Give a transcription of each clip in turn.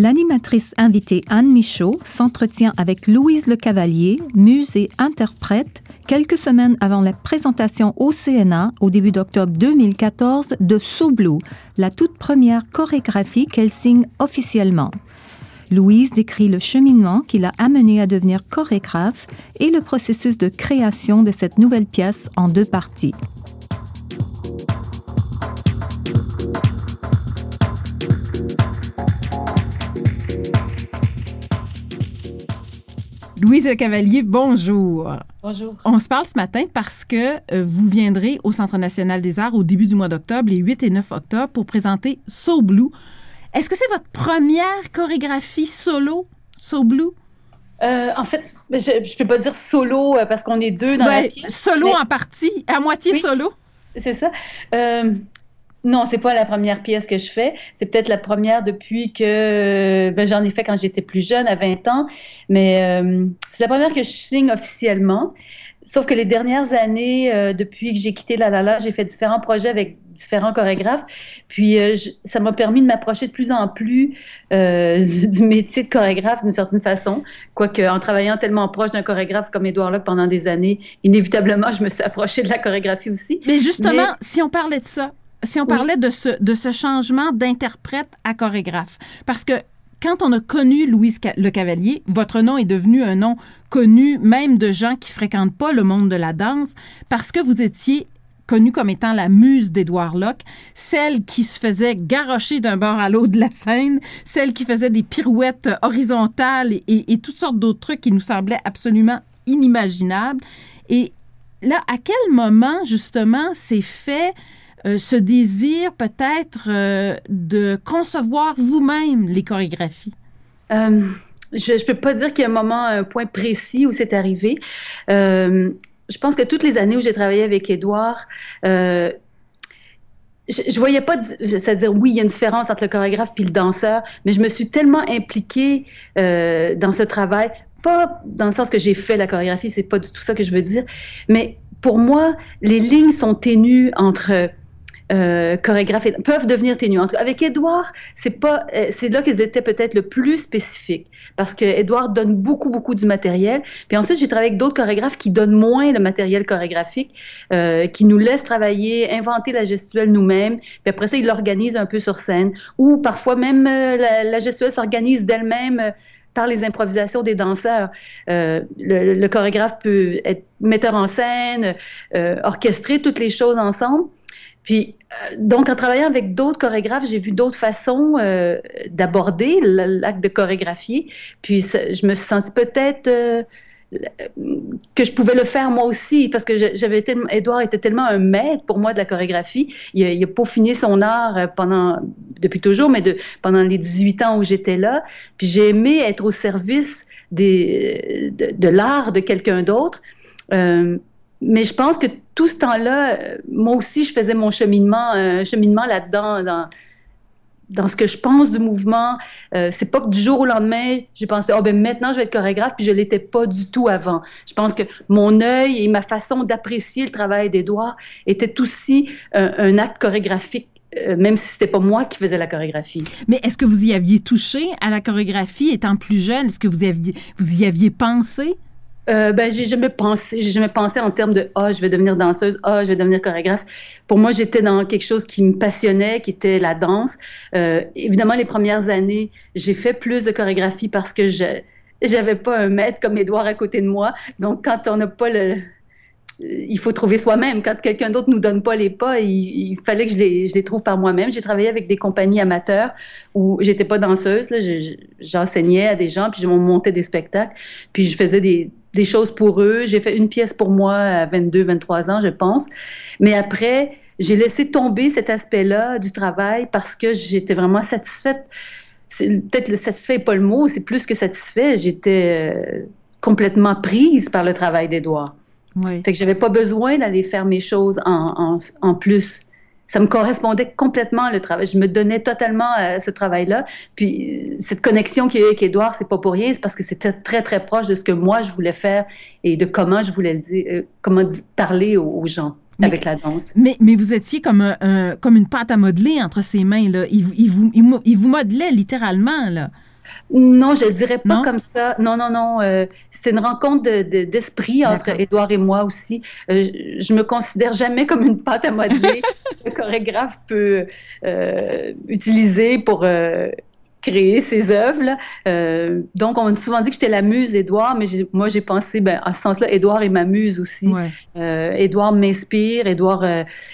L'animatrice invitée Anne Michaud s'entretient avec Louise Le Cavalier, muse et interprète, quelques semaines avant la présentation au CNA au début d'octobre 2014 de So Blue, la toute première chorégraphie qu'elle signe officiellement. Louise décrit le cheminement qui l'a amenée à devenir chorégraphe et le processus de création de cette nouvelle pièce en deux parties. Louise Cavalier, bonjour. Bonjour. On se parle ce matin parce que euh, vous viendrez au Centre national des arts au début du mois d'octobre, les 8 et 9 octobre, pour présenter So Blue. Est-ce que c'est votre première chorégraphie solo, So Blue? Euh, en fait, je ne peux pas dire solo euh, parce qu'on est deux dans Ben, la pièce. Solo mais- en partie, à moitié Oui. solo. C'est ça. Euh, non, c'est pas la première pièce que je fais. C'est peut-être la première depuis que ben, j'en ai fait quand j'étais plus jeune, à 20 ans. Mais euh, c'est la première que je signe officiellement. Sauf que les dernières années, euh, depuis que j'ai quitté La La La, j'ai fait différents projets avec différents chorégraphes. Puis euh, je- ça m'a permis de m'approcher de plus en plus euh, du métier de chorégraphe d'une certaine façon. Quoique en travaillant tellement proche d'un chorégraphe comme Édouard Locke pendant des années, inévitablement, je me suis approchée de la chorégraphie aussi. Mais justement, Mais- si on parlait de ça, si on Oui. parlait de ce, de ce changement d'interprète à chorégraphe, parce que quand on a connu Louise Le Cavalier, votre nom est devenu un nom connu même de gens qui fréquentent pas le monde de la danse, parce que vous étiez connue comme étant la muse d'Édouard Locke, celle qui se faisait garrocher d'un bord à l'autre de la scène, celle qui faisait des pirouettes horizontales et, et- et toutes sortes d'autres trucs qui nous semblaient absolument inimaginables. Et là, à quel moment, justement, s'est fait euh, ce désir peut-être euh, de concevoir vous-même les chorégraphies? Euh, je ne peux pas dire qu'il y a un moment, un point précis où c'est arrivé. Je pense que toutes les années où j'ai travaillé avec Édouard, je, je voyais pas, c'est-à-dire oui, il y a une différence entre le chorégraphe puis le danseur, mais je me suis tellement impliquée dans ce travail, pas dans le sens que j'ai fait la chorégraphie, c'est pas du tout ça que je veux dire, mais pour moi, les lignes sont ténues entre euh, chorégraphe et peuvent devenir ténues. Avec Édouard, c'est pas, euh, c'est là qu'ils étaient peut-être le plus spécifiques parce que Édouard donne beaucoup, beaucoup du matériel. Puis ensuite, j'ai travaillé avec d'autres chorégraphes qui donnent moins le matériel chorégraphique, euh, qui nous laissent travailler, inventer la gestuelle nous-mêmes. Puis après ça, ils l'organisent un peu sur scène. Ou parfois même euh, la, la gestuelle s'organise d'elle-même. euh, par les improvisations des danseurs. Euh, le, le chorégraphe peut être metteur en scène, euh, orchestrer toutes les choses ensemble. Puis, euh, donc, en travaillant avec d'autres chorégraphes, j'ai vu d'autres façons euh, d'aborder l'acte de chorégraphier. Puis, je me suis sentie peut-être euh, que je pouvais le faire moi aussi, parce que j'avais tellement, Édouard était tellement un maître pour moi de la chorégraphie. Il a, peaufiné son art pendant, depuis toujours, mais pendant les 18 ans où j'étais là. Puis, j'ai aimé être au service de l'art de quelqu'un d'autre. Euh, mais je pense que tout ce temps-là, euh, moi aussi, je faisais mon cheminement, un cheminement là-dedans, dans, dans ce que je pense du mouvement. Euh, c'est pas que du jour au lendemain, j'ai pensé, oh ben maintenant je vais être chorégraphe, puis je l'étais pas du tout avant. Je pense que mon œil et ma façon d'apprécier le travail d'Édouard était aussi un, un acte chorégraphique, euh, même si c'était pas moi qui faisais la chorégraphie. Mais est-ce que vous y aviez touché à la chorégraphie étant plus jeune? Est-ce que vous y aviez pensé? Euh, ben, j'ai jamais pensé, j'ai jamais pensé en termes de ah, je vais devenir danseuse, ah, je vais devenir chorégraphe. Pour moi, j'étais dans quelque chose qui me passionnait, qui était la danse. Euh, évidemment, les premières années, j'ai fait plus de chorégraphie parce que je j'avais pas un maître comme Édouard à côté de moi. Donc, quand on n'a pas le il faut trouver soi-même. Quand quelqu'un d'autre nous donne pas les pas, il, fallait que je les, je les trouve par moi-même. J'ai travaillé avec des compagnies amateurs où j'étais pas danseuse, j'enseignais à des gens, puis je montais des spectacles, puis je faisais des, des choses pour eux. J'ai fait une pièce pour moi à 22, 23 ans, je pense. Mais après, j'ai laissé tomber cet aspect-là du travail parce que j'étais vraiment satisfaite. Peut-être le satisfait n'est pas le mot, c'est plus que satisfait. J'étais euh, complètement prise par le travail d'Edouard. Oui. Fait que j'avais pas besoin d'aller faire mes choses en, en, plus. Ça me correspondait complètement le travail. Je me donnais totalement à ce travail-là. Puis cette connexion qu'il y a eu avec Édouard, c'est pas pour rien, c'est parce que c'était très très proche de ce que moi je voulais faire et de comment je voulais le dire, euh, comment parler aux, gens. avec la danse. Mais, mais vous étiez comme, un, comme une pâte à modeler entre ses mains. Là. Il, il, vous, il, vous modelait littéralement. Là. Non, je ne dirais pas comme ça. Non, non, non. Euh, c'est une rencontre d'esprit entre Édouard et moi aussi. Euh, je me considère jamais comme une pâte à modeler le chorégraphe peut euh, utiliser pour créer ses œuvres. donc, on m'a souvent dit que j'étais la muse d'Édouard, mais moi, j'ai pensé, ben, à ce sens-là, Édouard est ma muse aussi. Édouard m'inspire, Édouard,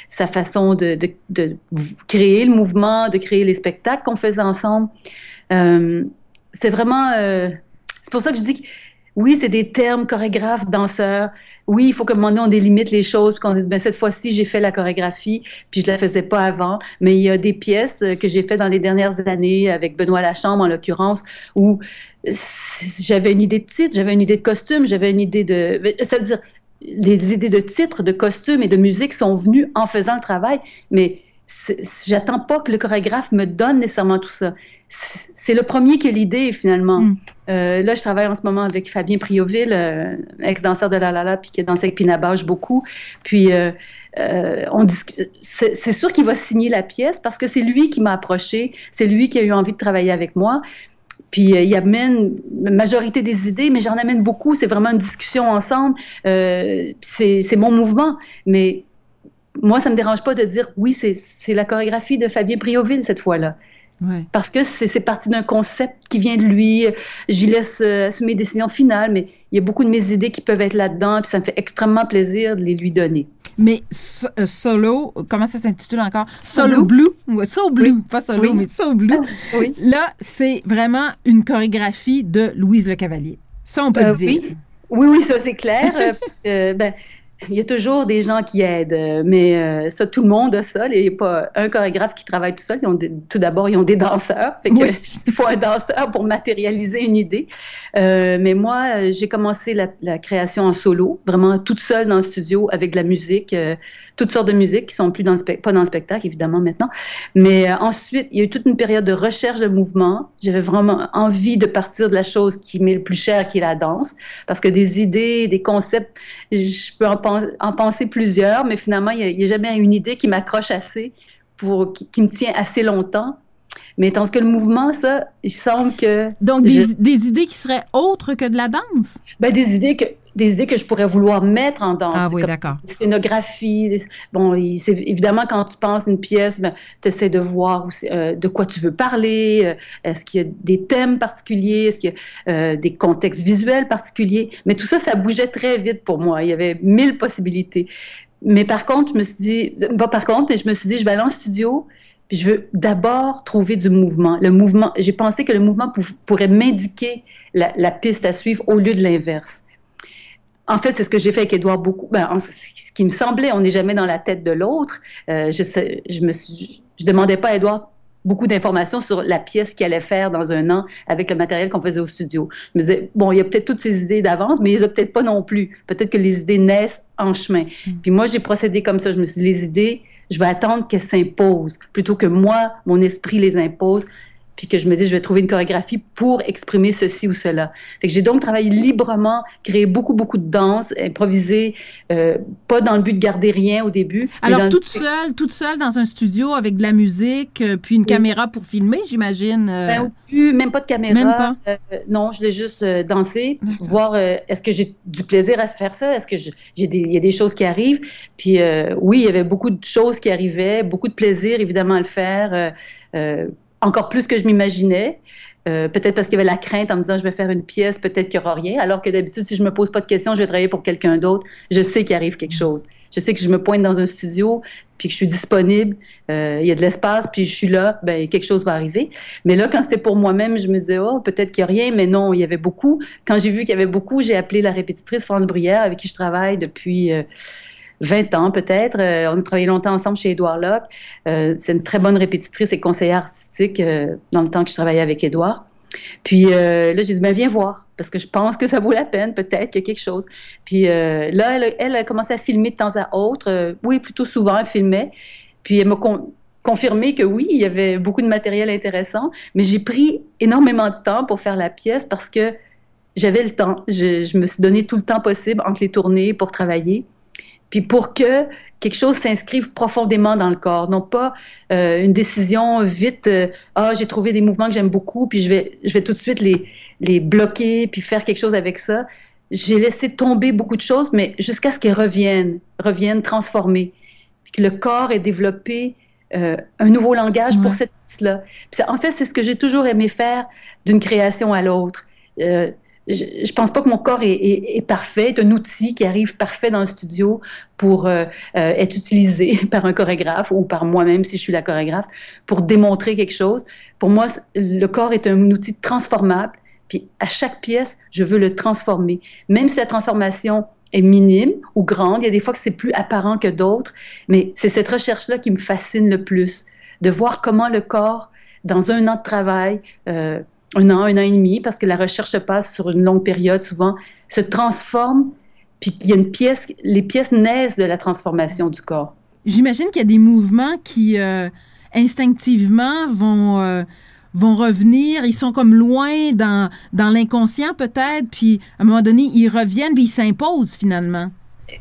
sa façon de, de, créer le mouvement, de créer les spectacles qu'on faisait ensemble c'est vraiment. Euh, c'est pour ça que je dis que oui, c'est des termes chorégraphe, danseur. Oui, il faut que un moment donné, on délimite les choses, qu'on dise, ben, cette fois-ci, j'ai fait la chorégraphie, puis je la faisais pas avant. Mais il y a des pièces euh, que j'ai fait dans les dernières années, avec Benoît Lachambre, en l'occurrence, où j'avais une idée de titre, j'avais une idée de costume, j'avais une idée de. C'est-à-dire, les idées de titre, de costume et de musique sont venues en faisant le travail, mais j'attends pas que le chorégraphe me donne nécessairement tout ça c'est le premier qui a l'idée, finalement. Mm. Euh, là, je travaille en ce moment avec Fabien Prioville, euh, ex-danseur de La La La, puis qui a dansé avec Pina beaucoup. Puis, euh, on c'est sûr qu'il va signer la pièce parce que c'est lui qui m'a approché, c'est lui qui a eu envie de travailler avec moi. Puis il amène la majorité des idées, mais j'en amène beaucoup. C'est vraiment une discussion ensemble. c'est mon mouvement. Mais moi, ça me dérange pas de dire oui, c'est la chorégraphie de Fabien Prioville cette fois-là. Parce que c'est parti d'un concept qui vient de lui. J'y laisse euh, assumer mes décisions finales, mais il y a beaucoup de mes idées qui peuvent être là-dedans, puis ça me fait extrêmement plaisir de les lui donner. Mais euh, solo, comment ça s'intitule encore? Solo, Blue? Solo Blue, pas solo, mais Solo Blue. oui. Là, c'est vraiment une chorégraphie de Louise Le Cavalier. Ça, on peut le euh, dire. Oui, oui, ça c'est clair. parce que, ben, il y a toujours des gens qui aident, euh, mais euh, ça, tout le monde a ça. Il n'y a pas un chorégraphe qui travaille tout seul. tout d'abord, ils ont des danseurs. il faut un danseur pour matérialiser une idée. Euh, mais moi, j'ai commencé la, la, création en solo, vraiment toute seule dans le studio avec de la musique toutes sortes de musiques qui sont plus dans le pas dans le spectacle évidemment maintenant, mais ensuite il y a eu toute une période de recherche de mouvement. J'avais vraiment envie de partir de la chose qui m'est le plus chère, qui est la danse, parce que des idées, des concepts, je peux en, penser plusieurs, mais finalement il n'y a, jamais une idée qui m'accroche assez pour qui, me tient assez longtemps mais tandis que le mouvement, ça, il semble que... Donc, des, des, idées qui seraient autres que de la danse? Ben, des idées que des idées que je pourrais vouloir mettre en danse. Ah oui, d'accord. Scénographie. Bon, c'est évidemment quand tu penses une pièce, ben, tu essaies de voir euh, de quoi tu veux parler. Euh, est-ce qu'il y a des thèmes particuliers? Est-ce qu'il y a euh, des contextes visuels particuliers? Mais tout ça, ça bougeait très vite pour moi. Il y avait mille possibilités. Mais par contre, je me suis dit, pas par contre, mais je me suis dit, je vais aller en studio, je veux d'abord trouver du mouvement. Le mouvement, j'ai pensé que le mouvement pourrait m'indiquer la, la, piste à suivre au lieu de l'inverse. En fait, c'est ce que j'ai fait avec Edouard beaucoup. Ben, ce qui me semblait, on n'est jamais dans la tête de l'autre. Euh, je, je me suis, je demandais pas à Edouard beaucoup d'informations sur la pièce qu'il allait faire dans un an avec le matériel qu'on faisait au studio. Je me disais, bon, il y a peut-être toutes ces idées d'avance, mais il n'y a peut-être pas non plus. Peut-être que les idées naissent en chemin. Mm. Puis moi, j'ai procédé comme ça. Je me suis dit, les idées, je vais attendre qu'elles s'imposent plutôt que moi, mon esprit les impose puis que je me dis, je vais trouver une chorégraphie pour exprimer ceci ou cela. Fait que j'ai donc travaillé librement, créé beaucoup, beaucoup de danse, improvisé, euh, pas dans le but de garder rien au début. Alors, toute seule, toute seule dans un studio avec de la musique, euh, puis une caméra pour filmer, j'imagine? Euh... Ben, plus, même pas de caméra. Même pas? Euh, non, je l'ai juste dansé, voir est-ce que j'ai du plaisir à faire ça, est-ce que j'ai des, il y a des choses qui arrivent? Puis oui, il y avait beaucoup de choses qui arrivaient, beaucoup de plaisir évidemment à le faire encore plus que je m'imaginais. Euh, peut-être parce qu'il y avait la crainte en me disant je vais faire une pièce, peut-être qu'il n'y aura rien. Alors que d'habitude, si je me pose pas de questions, je vais travailler pour quelqu'un d'autre. Je sais qu'il arrive quelque chose. Je sais que je me pointe dans un studio, puis que je suis disponible, euh, il y a de l'espace, puis je suis là, ben quelque chose va arriver. Mais là, quand c'était pour moi-même, je me disais, oh, peut-être qu'il n'y a rien, mais non, il y avait beaucoup. Quand j'ai vu qu'il y avait beaucoup, j'ai appelé la répétitrice France Bruyère, avec qui je travaille depuis 20 euh, ans peut-être. Euh, on a travaillé longtemps ensemble chez Édouard Locke. c'est une très bonne répétitrice et conseillère artistique dans le temps que je travaillais avec Édouard. Puis là, j'ai dit, ben viens voir parce que je pense que ça vaut la peine, peut-être qu'il y a quelque chose. Puis euh, là, elle, a commencé à filmer de temps à autre. Euh, oui, plutôt souvent, elle filmait. Puis elle m'a confirmé que oui, il y avait beaucoup de matériel intéressant, mais j'ai pris énormément de temps pour faire la pièce parce que j'avais le temps. Je, me suis donné tout le temps possible entre les tournées pour travailler. Puis pour que quelque chose s'inscrive profondément dans le corps, non pas euh, une décision vite, ah, j'ai trouvé des mouvements que j'aime beaucoup, puis je vais, je vais tout de suite les, les bloquer puis faire quelque chose avec ça. J'ai laissé tomber beaucoup de choses, mais jusqu'à ce qu'elles reviennent, reviennent transformées. Puis que le corps ait développé euh, un nouveau langage pour cette pièce-là. En fait, c'est ce que j'ai toujours aimé faire d'une création à l'autre. Euh, je, je pense pas que mon corps est, est, parfait, est un outil qui arrive parfait dans le studio pour euh, être utilisé par un chorégraphe ou par moi-même si je suis la chorégraphe pour démontrer quelque chose. Pour moi, le corps est un outil transformable puis à chaque pièce, je veux le transformer. Même si la transformation est minime ou grande, il y a des fois que c'est plus apparent que d'autres, mais c'est cette recherche-là qui me fascine le plus, de voir comment le corps, dans un an de travail, euh, un an, un an et demi, parce que la recherche se passe sur une longue période souvent, se transforme, puis qu'il y a une pièce, les pièces naissent de la transformation du corps. J'imagine qu'il y a des mouvements qui euh, instinctivement vont euh, vont revenir, ils sont comme loin dans, dans l'inconscient peut-être, puis à un moment donné, ils reviennent, puis ils s'imposent finalement.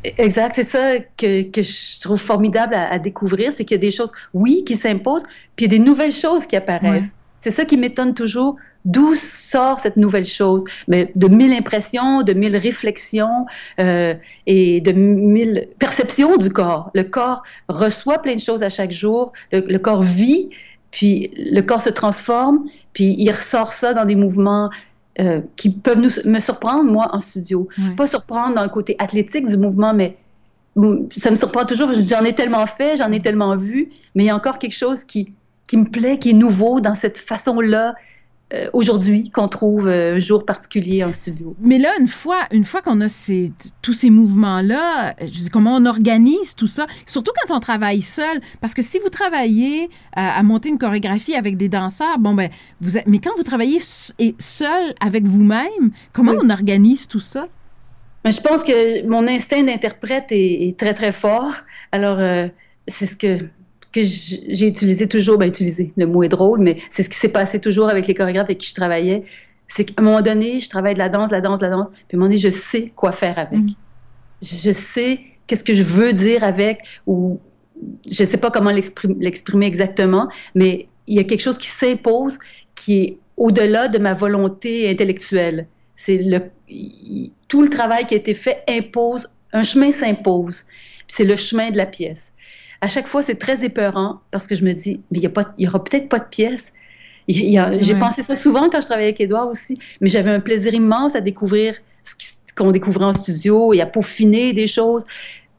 Exact, c'est ça que, que, je trouve formidable à, découvrir, c'est qu'il y a des choses, oui, qui s'imposent, puis il y a des nouvelles choses qui apparaissent. C'est ça qui m'étonne toujours. D'où sort cette nouvelle chose? Mais de mille impressions, de mille réflexions euh, et de mille perceptions du corps. Le corps reçoit plein de choses à chaque jour. le corps vit puis le corps se transforme, puis il ressort ça dans des mouvements euh, qui peuvent nous, me surprendre, moi, en studio. Pas surprendre dans le côté athlétique du mouvement, mais ça me surprend toujours. J'en ai tellement fait, j'en ai tellement vu, mais il y a encore quelque chose qui, qui me plaît, qui est nouveau dans cette façon-là euh, aujourd'hui qu'on trouve euh, un jour particulier en studio. Mais là, une fois, une fois qu'on a ces, tous ces mouvements-là, dis comment on organise tout ça, surtout quand on travaille seul, parce que si vous travaillez à, monter une chorégraphie avec des danseurs, bon ben, vous mais quand vous travaillez seul avec vous-même, comment on organise tout ça? Mais je pense que mon instinct d'interprète est, très très fort. Alors euh, c'est ce que que j'ai utilisé toujours, ben utilisé, le mot est drôle, mais c'est ce qui s'est passé toujours avec les chorégraphes avec qui je travaillais. C'est qu'à un moment donné, je travaille de la danse, la danse, la danse, puis à un moment donné, je sais quoi faire avec. Mm. Je sais qu'est-ce que je veux dire avec, ou je ne sais pas comment l'exprimer exactement, mais il y a quelque chose qui s'impose, qui est au-delà de ma volonté intellectuelle. C'est le, tout le travail qui a été fait impose, un chemin s'impose. C'est le chemin de la pièce à chaque fois, c'est très épeurant parce que je me dis, mais il n'y aura peut-être pas de pièce. J'ai pensé ça souvent quand je travaillais avec Edouard aussi, mais j'avais un plaisir immense à découvrir ce qu'on découvrait en studio et à peaufiner des choses.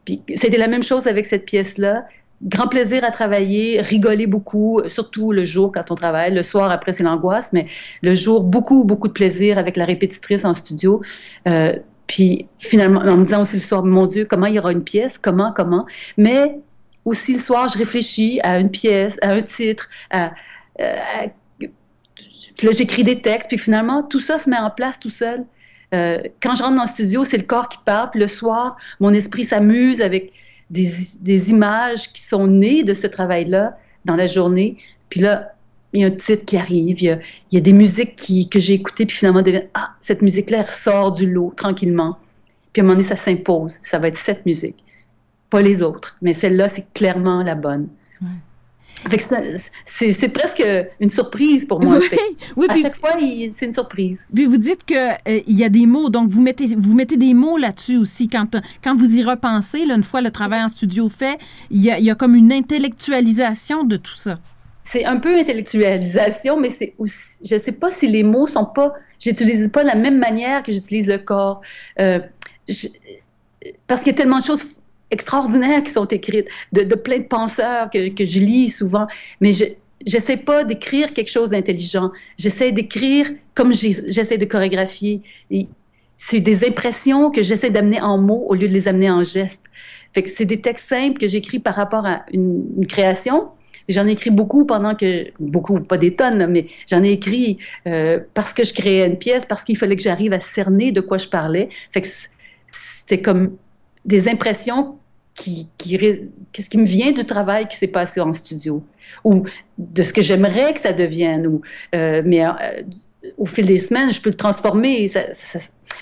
Puis c'était la même chose avec cette pièce-là. Grand plaisir à travailler, rigoler beaucoup, surtout le jour quand on travaille. Le soir, après, c'est l'angoisse, mais le jour, beaucoup, beaucoup de plaisir avec la répétitrice en studio. Euh, puis finalement, en me disant aussi le soir, mon Dieu, comment il y aura une pièce, comment, comment. Mais aussi le soir, je réfléchis à une pièce, à un titre, à, là, j'écris des textes, puis finalement, tout ça se met en place tout seul. Euh, quand je rentre dans le studio, c'est le corps qui parle, puis le soir, mon esprit s'amuse avec des, images qui sont nées de ce travail-là dans la journée. Puis là, il y a un titre qui arrive, il y a, des musiques que j'ai écoutées, puis finalement, deviennent, ah, cette musique-là, elle ressort du lot tranquillement. Puis à un moment donné, ça s'impose. Ça va être cette musique pas les autres. Mais celle-là, c'est clairement la bonne. C'est presque une surprise pour moi. Oui, oui, à chaque fois, c'est une surprise. Puis vous dites qu'il euh, y a des mots, donc vous mettez, vous mettez des mots là-dessus aussi. Quand, quand vous y repensez, là, une fois le travail en studio fait, il y, a, il y a comme une intellectualisation de tout ça. c'est un peu intellectualisation, mais c'est aussi, je sais pas si les mots sont pas, j'utilise pas de la même manière que j'utilise le corps. Euh, parce qu'il y a tellement de choses extraordinaires qui sont écrites, de, plein de penseurs que, que, je lis souvent, mais je j'essaie pas d'écrire quelque chose d'intelligent. J'essaie d'écrire comme j'essaie de chorégraphier. C'est des impressions que j'essaie d'amener en mots au lieu de les amener en gestes. C'est des textes simples que j'écris par rapport à une, création, J'en ai écrit beaucoup pendant que, beaucoup, pas des tonnes, mais j'en ai écrit euh, parce que je créais une pièce, parce qu'il fallait que j'arrive à cerner de quoi je parlais. Fait c'était comme des impressions qui, qui, ce qui me vient du travail qui s'est passé en studio ou de ce que j'aimerais que ça devienne. Ou, euh, mais euh, au fil des semaines, je peux le transformer.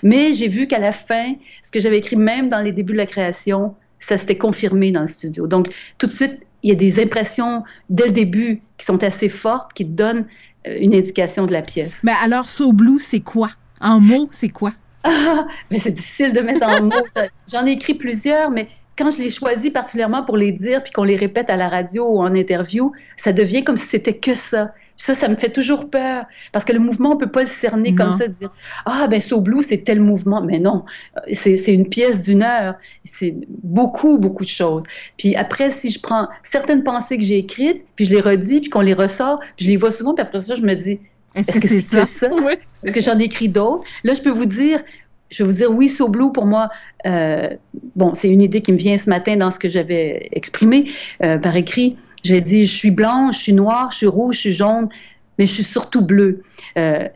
Mais j'ai vu qu'à la fin, ce que j'avais écrit même dans les débuts de la création, ça s'était confirmé dans le studio. Donc, tout de suite, il y a des impressions dès le début qui sont assez fortes, qui donnent euh, une indication de la pièce. Mais alors, So Blue, c'est quoi? En mots, c'est quoi? Ah, mais c'est difficile de mettre en mots. J'en ai écrit plusieurs, mais quand je les choisis particulièrement pour les dire, puis qu'on les répète à la radio ou en interview, ça devient comme si c'était que ça. Ça, ça me fait toujours peur parce que le mouvement, on peut pas le cerner comme ça, dire ah ben So Blue c'est tel mouvement, mais non, c'est une pièce d'une heure, c'est beaucoup beaucoup de choses. Puis après, si je prends certaines pensées que j'ai écrites, puis je les redis, puis qu'on les ressort, puis je les vois souvent, puis après ça, je me dis est-ce que c'est ça, ça? Est-ce que j'en ai écrit d'autres? Là, je peux vous dire, je vais vous dire oui, So Blue pour moi, euh, bon, c'est une idée qui me vient ce matin dans ce que j'avais exprimé euh, par écrit. J'ai dit, je suis blanche, je suis noire, je suis rouge, je suis jaune, mais je suis surtout bleue. Euh,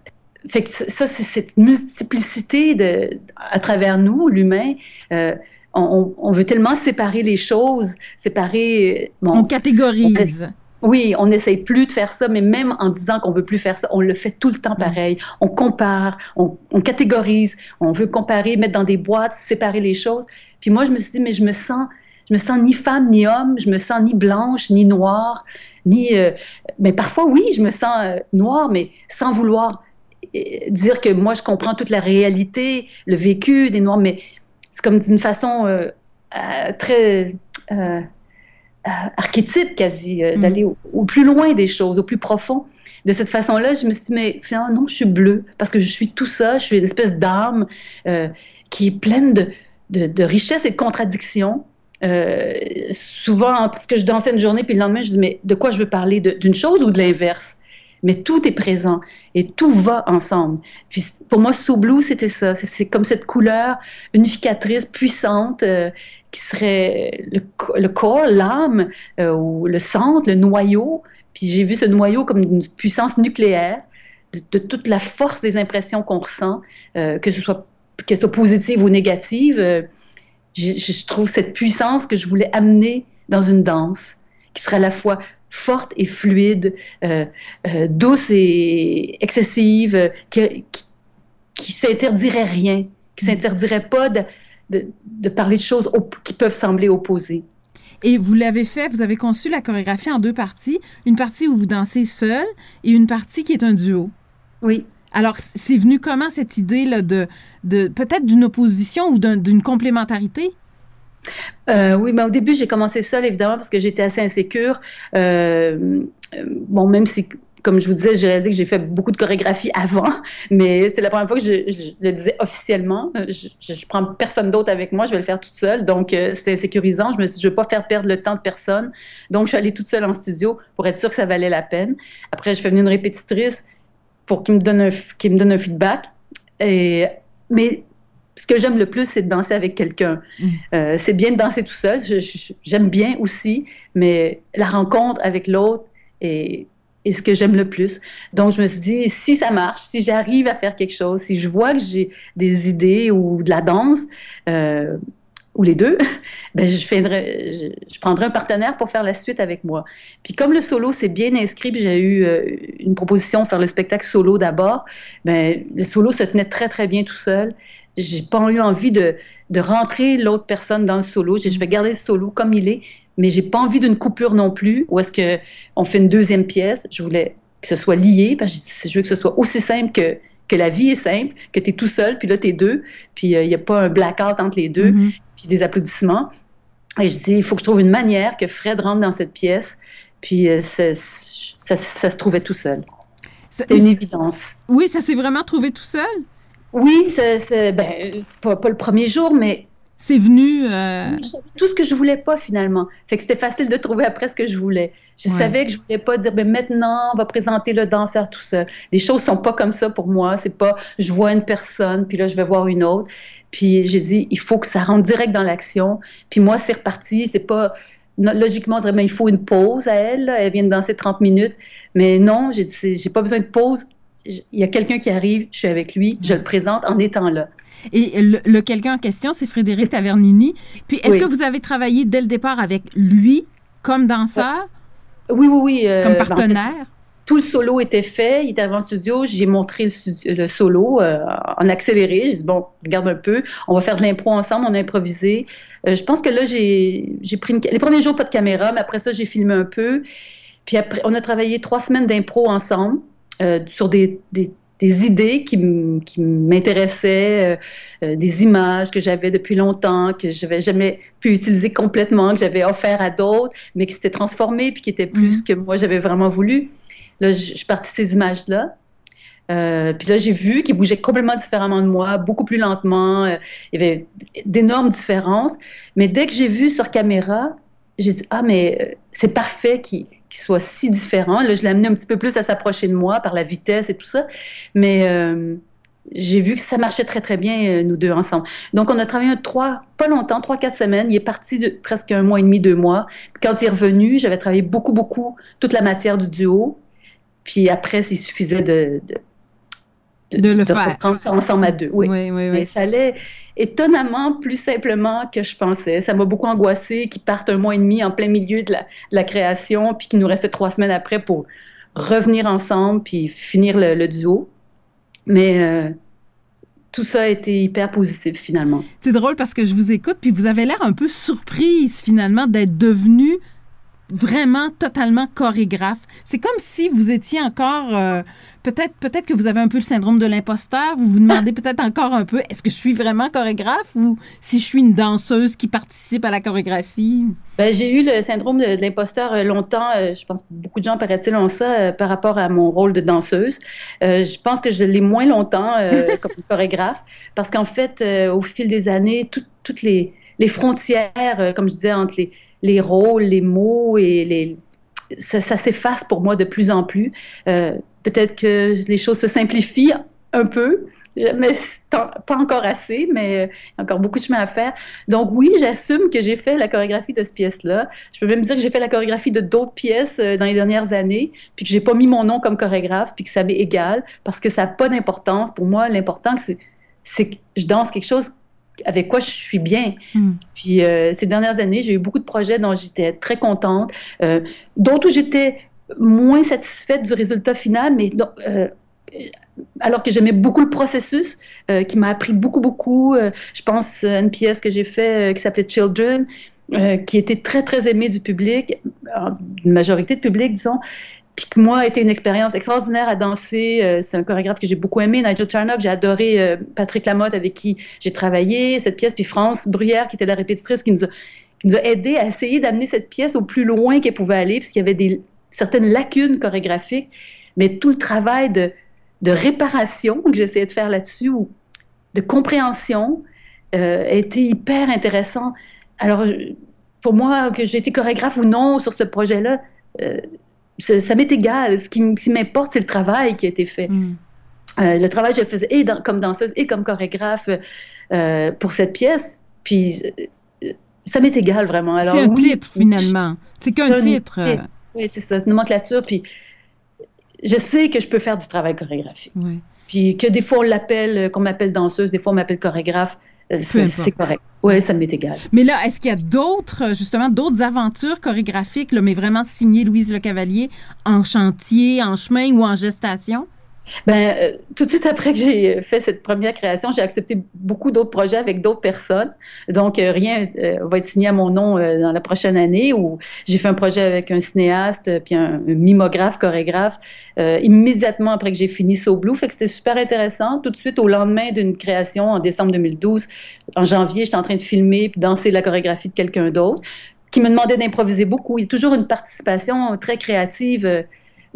fait que ça, c'est cette multiplicité de, à travers nous, l'humain. Euh, on, on, veut tellement séparer les choses, séparer. Bon, on catégorise. Oui, on n'essaye plus de faire ça, mais même en disant qu'on veut plus faire ça, on le fait tout le temps pareil. On compare, on, on, catégorise, on veut comparer, mettre dans des boîtes, séparer les choses. Puis moi, je me suis dit, mais je me sens je me sens ni femme ni homme, je me sens ni blanche ni noire, ni. Euh, mais parfois, oui, je me sens euh, noire, mais sans vouloir euh, dire que moi, je comprends toute la réalité, le vécu des Noirs, mais c'est comme d'une façon très archétype quasi, mm. d'aller au, plus loin des choses, au plus profond. De cette façon-là, je me suis dit, mais finalement, non, je suis bleue, parce que je suis tout ça, je suis une espèce d'âme qui est pleine de, de, de richesse et de contradictions, euh, souvent, parce que je dansais une journée, puis le lendemain, je dis, mais de quoi je veux parler? D'une chose ou de l'inverse? Mais tout est présent et tout va ensemble. Puis pour moi, So Blue, c'était ça. C'est comme cette couleur unificatrice, puissante, euh, qui serait le, corps, l'âme, euh, ou le centre, le noyau. Puis j'ai vu ce noyau comme une puissance nucléaire de, toute la force des impressions qu'on ressent, euh, que ce soit qu'elles soient positives ou négatives je, trouve cette puissance que je voulais amener dans une danse qui serait à la fois forte et fluide, euh, euh, douce et excessive, euh, qui, qui, s'interdirait rien, qui s'interdirait pas de, de, parler de choses qui peuvent sembler opposées. Et vous l'avez fait, vous avez conçu la chorégraphie en deux parties, une partie où vous dansez seul et une partie qui est un duo. Oui. Alors, c'est venu comment cette idée là, de, de peut-être d'une opposition ou d'une complémentarité? Euh, oui, mais au début, j'ai commencé seule, évidemment, parce que j'étais assez insécure. Euh, bon, même si, comme je vous disais, j'ai réalisé que j'ai fait beaucoup de chorégraphie avant, mais c'est la première fois que je, le disais officiellement. Je, je, prends personne d'autre avec moi, je vais le faire toute seule. Donc, euh, c'était insécurisant. Je me suis dit, je ne veux pas faire perdre le temps de personne. Donc, je suis allée toute seule en studio pour être sûre que ça valait la peine. Après, je fais venir une répétitrice pour qu'il me donne un, qu'il me donne un feedback. Et, mais ce que j'aime le plus, c'est de danser avec quelqu'un. Mm. Euh, c'est bien de danser tout seul, j'aime bien aussi, mais la rencontre avec l'autre est, est, ce que j'aime le plus. Donc, je me suis dit, si ça marche, si j'arrive à faire quelque chose, si je vois que j'ai des idées ou de la danse, euh, ou les deux, ben je, je, je, prendrai un partenaire pour faire la suite avec moi. Puis comme le solo c'est bien inscrit, j'ai eu euh, une proposition de faire le spectacle solo d'abord, ben le solo se tenait très très bien tout seul. J'ai pas eu envie de, de rentrer l'autre personne dans le solo. Je vais garder le solo comme il est, mais j'ai pas envie d'une coupure non plus. Ou est-ce que on fait une deuxième pièce? Je voulais que ce soit lié, parce que je veux que ce soit aussi simple que que la vie est simple, que tu es tout seul, puis là, tu es deux, puis euh, il n'y a pas un blackout entre les deux. Mm-hmm puis des applaudissements. Et je dis, il faut que je trouve une manière que Fred rentre dans cette pièce. Puis euh, ça ça, se trouvait tout seul. C'est une évidence. Oui, ça s'est vraiment trouvé tout seul? Oui, c'est, ben, pas, le premier jour, mais c'est venu. Euh... Tout ce que je voulais pas finalement. Fait que c'était facile de trouver après ce que je voulais. Je savais que je voulais pas dire, ben maintenant, on va présenter le danseur tout seul. Les choses sont pas comme ça pour moi. C'est pas, je vois une personne, puis là, je vais voir une autre. Puis j'ai dit, il faut que ça rentre direct dans l'action. Puis moi, c'est reparti. C'est pas, logiquement, on dirait, ben, il faut une pause à elle. Elle vient de danser 30 minutes. Mais non, j'ai pas besoin de pause. Il y a quelqu'un qui arrive, je suis avec lui, je le présente en étant là. Et le, quelqu'un en question, c'est Frédéric Tavernini. Puis, est-ce que vous avez travaillé dès le départ avec lui comme danseur? Oui, oui, oui. Euh, comme ben, partenaire? tout le solo était fait. Il était avant le studio. J'ai montré le, solo euh, en accéléré. J'ai dit, bon, regarde un peu. On va faire de l'impro ensemble. On a improvisé. Euh, je pense que là, j'ai pris une... Les premiers jours, pas de caméra, mais après ça, j'ai filmé un peu. Puis après, on a travaillé trois semaines d'impro ensemble sur des, des des idées qui m'intéressaient, euh, euh, des images que j'avais depuis longtemps, que je n'avais jamais pu utiliser complètement, que j'avais offert à d'autres, mais qui s'étaient transformées, puis qui étaient plus mm-hmm. que moi j'avais vraiment voulu. Là, je, suis partie de ces images-là. Euh, puis là, j'ai vu qu'ils bougeaient complètement différemment de moi, beaucoup plus lentement. il y avait d'énormes différences. Mais dès que j'ai vu sur caméra, j'ai dit, ah, mais c'est parfait qu'ils qui soit si différent. Là, je l'ai amené un petit peu plus à s'approcher de moi par la vitesse et tout ça. Mais euh, j'ai vu que ça marchait très, très bien, euh, nous deux ensemble. Donc, on a travaillé trois, pas longtemps, trois, quatre semaines. Il est parti presque un mois et demi, deux mois. Quand il est revenu, j'avais travaillé beaucoup, beaucoup toute la matière du duo. Puis après, il suffisait de, de, le faire. ensemble à deux. Oui, oui, oui. Mais ça allait étonnamment plus simplement que je pensais. Ça m'a beaucoup angoissé qu'ils partent un mois et demi en plein milieu de la, création, puis qu'il nous restait trois semaines après pour revenir ensemble puis finir le, duo. Mais euh, tout ça a été hyper positif finalement. C'est drôle parce que je vous écoute, puis vous avez l'air un peu surprise finalement d'être devenu vraiment totalement chorégraphe. C'est comme si vous étiez encore euh, peut-être peut-être que vous avez un peu le syndrome de l'imposteur. Vous vous demandez peut-être encore un peu est-ce que je suis vraiment chorégraphe ou si je suis une danseuse qui participe à la chorégraphie? Ben, j'ai eu le syndrome de, l'imposteur euh, longtemps. Euh, je pense que beaucoup de gens paraît-il ont ça par rapport à mon rôle de danseuse. je pense que je l'ai moins longtemps comme chorégraphe parce qu'en fait, au fil des années, toutes les, les frontières, comme je disais, entre les les rôles, les mots et les ça, s'efface pour moi de plus en plus. Euh, peut-être que les choses se simplifient un peu, mais pas encore assez, mais encore beaucoup de chemin à faire. Donc oui, j'assume que j'ai fait la chorégraphie de cette pièce-là. Je peux même dire que j'ai fait la chorégraphie de d'autres pièces euh, dans les dernières années, puis que j'ai pas mis mon nom comme chorégraphe, puis que ça m'est égal, parce que ça n'a pas d'importance. Pour moi, l'important, c'est que je danse quelque chose avec quoi je suis bien. Hmm. Puis euh, ces dernières années, j'ai eu beaucoup de projets dont j'étais très contente, euh, d'autres où j'étais moins satisfaite du résultat final, mais euh, alors que j'aimais beaucoup le processus, qui m'a appris beaucoup, beaucoup. je pense à une pièce que j'ai faite qui s'appelait Children, qui était très, très aimée du public, une majorité de public, disons. Puis que moi, a été une expérience extraordinaire à danser. Euh, c'est un chorégraphe que j'ai beaucoup aimé, Nigel Charnock. J'ai adoré euh, Patrick Lamotte avec qui j'ai travaillé cette pièce. Puis France Bruyère, qui était la répétitrice, qui nous a, qui aidé à essayer d'amener cette pièce au plus loin qu'elle pouvait aller, puisqu'il y avait des, certaines lacunes chorégraphiques. Mais tout le travail de, de réparation que j'essayais de faire là-dessus, ou de compréhension, euh, a été hyper intéressant. Alors, pour moi, que j'ai été chorégraphe ou non sur ce projet-là, ça m'est égal. Ce qui, m'importe, c'est le travail qui a été fait. Mm. Euh, le travail que je faisais et comme danseuse et comme chorégraphe euh, pour cette pièce. Puis euh, ça m'est égal vraiment. C'est un titre finalement. C'est qu'un titre. Oui, c'est ça, c'est une nomenclature. Puis je sais que je peux faire du travail chorégraphique. Puis que des fois on l'appelle, qu'on m'appelle danseuse, des fois on m'appelle chorégraphe. C'est correct. Oui, ça m'est égal. Mais là, est-ce qu'il y a d'autres, justement, d'autres aventures chorégraphiques, mais vraiment signées Louise Le Cavalier en chantier, en chemin ou en gestation? Ben, euh, tout de suite après que j'ai fait cette première création, j'ai accepté beaucoup d'autres projets avec d'autres personnes. Donc, euh, rien euh, va être signé à mon nom dans la prochaine année. Où j'ai fait un projet avec un cinéaste, puis un, mimographe, chorégraphe, immédiatement après que j'ai fini So Blue. Fait que c'était super intéressant. Tout de suite, au lendemain d'une création, en décembre 2012, en janvier, j'étais en train de filmer puis danser la chorégraphie de quelqu'un d'autre qui me demandait d'improviser beaucoup. Il y a toujours une participation très créative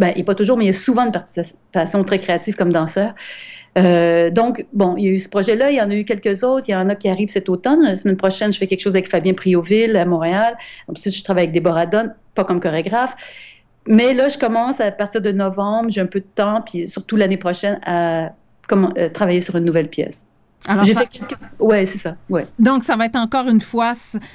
ben, il pas toujours, mais il y a souvent une participation très créative comme danseur. Euh, donc, bon, il y a eu ce projet-là, il y en a eu quelques autres, il y en a qui arrivent cet automne. La semaine prochaine, je fais quelque chose avec Fabien Prioville à Montréal. Ensuite, je travaille avec Déborah Donne, pas comme chorégraphe. Mais là, je commence à partir de novembre, j'ai un peu de temps, puis surtout l'année prochaine, à euh, travailler sur une nouvelle pièce. Alors, ça... Ouais, c'est ça. Ouais. Donc, ça va être encore une fois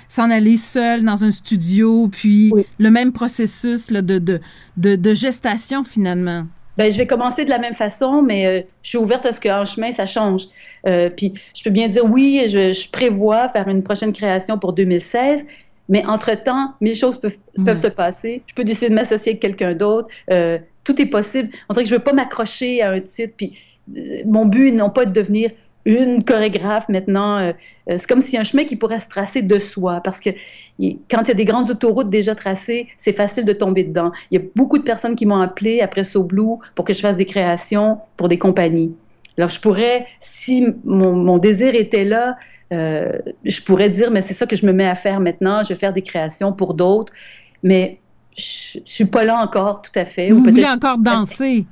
s'en aller seul dans un studio, puis le même processus là, de, de, de, gestation finalement. Ben, je vais commencer de la même façon, mais euh, je suis ouverte à ce qu'en chemin, ça change. Euh, puis, je peux bien dire oui, je, je, prévois faire une prochaine création pour 2016, mais entre-temps, mille choses peuvent, peuvent se passer. Je peux décider de m'associer avec quelqu'un d'autre. Euh, tout est possible. On dirait que je ne veux pas m'accrocher à un titre. Puis, mon but, non pas de devenir une chorégraphe maintenant. Euh, euh, c'est comme si un chemin qui pourrait se tracer de soi, parce que quand il y a des grandes autoroutes déjà tracées, c'est facile de tomber dedans. Il y a beaucoup de personnes qui m'ont appelé après So Blue pour que je fasse des créations pour des compagnies. Alors je pourrais, si mon, désir était là, euh, je pourrais dire, mais c'est ça que je me mets à faire maintenant, je vais faire des créations pour d'autres, mais je, ne suis pas là encore tout à fait. Vous voulez encore danser?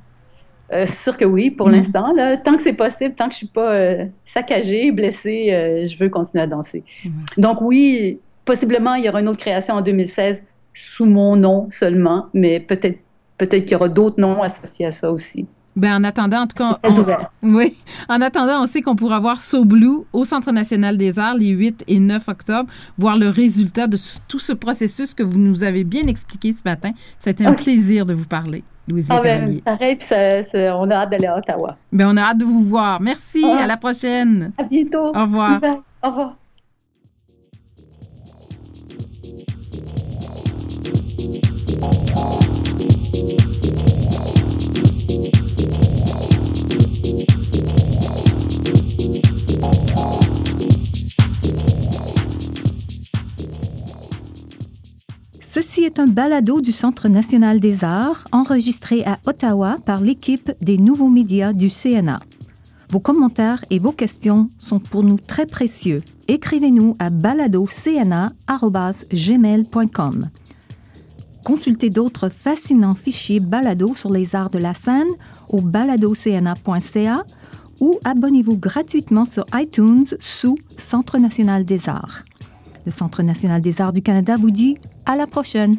Euh, c'est sûr que oui, pour mm. l'instant. Tant que c'est possible, tant que je suis pas euh, saccagée, blessée, euh, je veux continuer à danser. Donc oui, possiblement, il y aura une autre création en 2016 sous mon nom seulement, mais peut-être peut-être qu'il y aura d'autres noms associés à ça aussi. Ben, en attendant, en tout cas, oui. En attendant, on sait qu'on pourra voir So Blue au Centre national des arts les 8 et 9 octobre, voir le résultat de tout ce processus que vous nous avez bien expliqué ce matin. C'était un plaisir de vous parler. Louise ah ben, pareil, puis on a hâte d'aller à Ottawa. Ben, on a hâte de vous voir. Merci, ah. à la prochaine. À bientôt. Au revoir. Au revoir. Ceci est un balado du Centre national des arts enregistré à Ottawa par l'équipe des nouveaux médias du CNA. Vos commentaires et vos questions sont pour nous très précieux. Écrivez-nous à baladocna.gmail.com. Consultez d'autres fascinants fichiers balado sur les arts de la scène au baladocna.ca ou abonnez-vous gratuitement sur iTunes sous Centre national des arts. Le Centre national des arts du Canada vous dit à la prochaine.